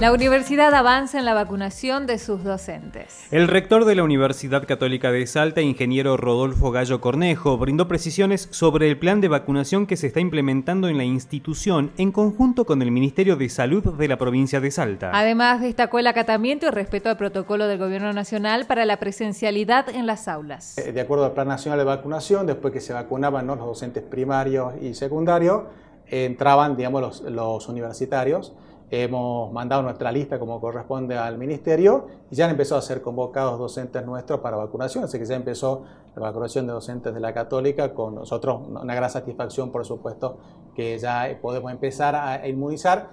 La universidad avanza en la vacunación de sus docentes. El rector de la Universidad Católica de Salta, ingeniero Rodolfo Gallo Cornejo, brindó precisiones sobre el plan de vacunación que se está implementando en la institución en conjunto con el Ministerio de Salud de la provincia de Salta. Además, destacó el acatamiento y respeto al protocolo del Gobierno Nacional para la presencialidad en las aulas. Eh, de acuerdo al Plan Nacional de Vacunación, después que se vacunaban los docentes primarios y secundarios, entraban digamos, los, los universitarios Hemos mandado nuestra lista como corresponde al ministerio y ya han empezado a ser convocados docentes nuestros para vacunación, así que ya empezó la vacunación de docentes de la católica con nosotros, una gran satisfacción por supuesto que ya podemos empezar a inmunizar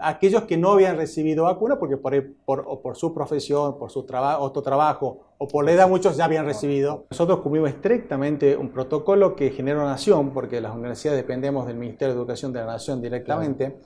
aquellos que no habían recibido vacuna porque por, por, por su profesión, por su trabajo, otro trabajo o por la edad muchos ya habían recibido. Nosotros cumplimos estrictamente un protocolo que generó Nación, porque las universidades dependemos del Ministerio de Educación de la Nación directamente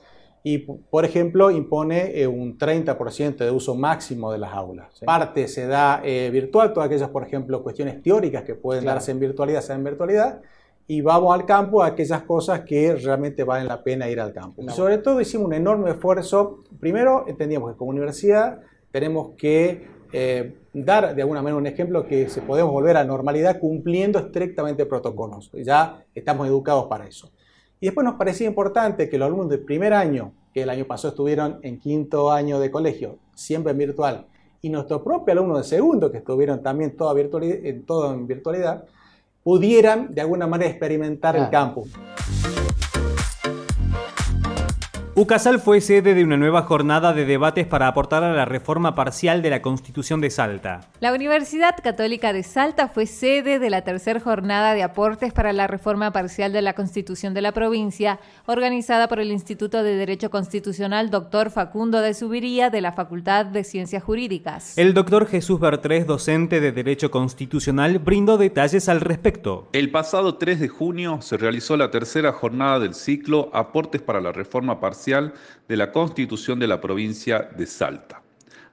y, por ejemplo, impone eh, un 30% de uso máximo de las aulas. Parte se da eh, virtual, todas aquellas, por ejemplo, cuestiones teóricas que pueden darse en virtualidad, sean en virtualidad, y vamos al campo a aquellas cosas que realmente valen la pena ir al campo. Sobre todo hicimos un enorme esfuerzo. Primero, entendíamos que como universidad tenemos que eh, dar de alguna manera un ejemplo que se podemos volver a normalidad cumpliendo estrictamente protocolos. Ya estamos educados para eso. Y después nos parecía importante que los alumnos del primer año, que el año pasado estuvieron en quinto año de colegio, siempre en virtual, y nuestro propio alumno de segundo, que estuvieron también todo, en, todo en virtualidad, pudieran de alguna manera experimentar el campus. UCASAL fue sede de una nueva jornada de debates para aportar a la reforma parcial de la Constitución de Salta. La Universidad Católica de Salta fue sede de la tercera jornada de aportes para la reforma parcial de la Constitución de la provincia, organizada por el Instituto de Derecho Constitucional Dr. Facundo de Subiría de la Facultad de Ciencias Jurídicas. El doctor Jesús Bertrés, docente de Derecho Constitucional, brindó detalles al respecto. El pasado 3 de junio se realizó la tercera jornada del ciclo Aportes para la reforma parcial de la Constitución de la provincia de Salta.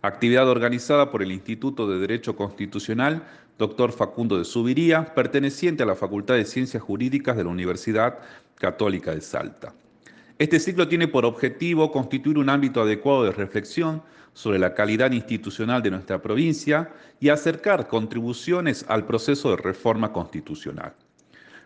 Actividad organizada por el Instituto de Derecho Constitucional Dr. Facundo de Subiría, perteneciente a la Facultad de Ciencias Jurídicas de la Universidad Católica de Salta. Este ciclo tiene por objetivo constituir un ámbito adecuado de reflexión sobre la calidad institucional de nuestra provincia y acercar contribuciones al proceso de reforma constitucional.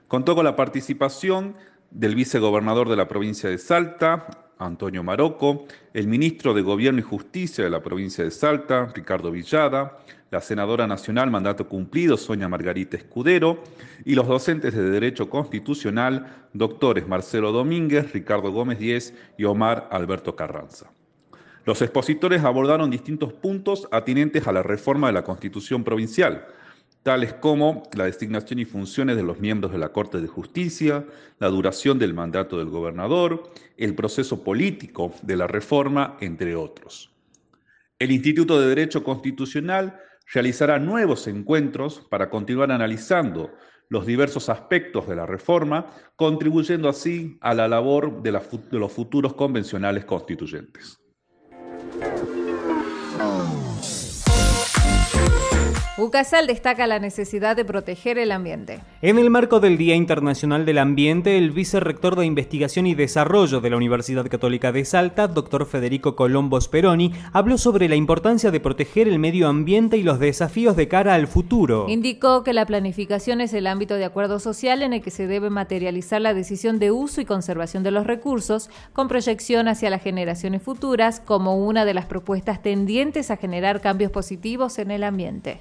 Contó con la participación del vicegobernador de la provincia de Salta, Antonio Maroco, el ministro de Gobierno y Justicia de la provincia de Salta, Ricardo Villada, la senadora nacional mandato cumplido, Sonia Margarita Escudero, y los docentes de Derecho Constitucional, doctores Marcelo Domínguez, Ricardo Gómez Díez y Omar Alberto Carranza. Los expositores abordaron distintos puntos atinentes a la reforma de la Constitución provincial, tales como la designación y funciones de los miembros de la Corte de Justicia, la duración del mandato del gobernador, el proceso político de la reforma, entre otros. El Instituto de Derecho Constitucional realizará nuevos encuentros para continuar analizando los diversos aspectos de la reforma, contribuyendo así a la labor de, los futuros convencionales constituyentes. UCASAL destaca la necesidad de proteger el ambiente. En el marco del Día Internacional del Ambiente, el vicerrector de Investigación y Desarrollo de la Universidad Católica de Salta, doctor Federico Colombo Speroni, habló sobre la importancia de proteger el medio ambiente y los desafíos de cara al futuro. Indicó que la planificación es el ámbito de acuerdo social en el que se debe materializar la decisión de uso y conservación de los recursos, con proyección hacia las generaciones futuras como una de las propuestas tendientes a generar cambios positivos en el ambiente.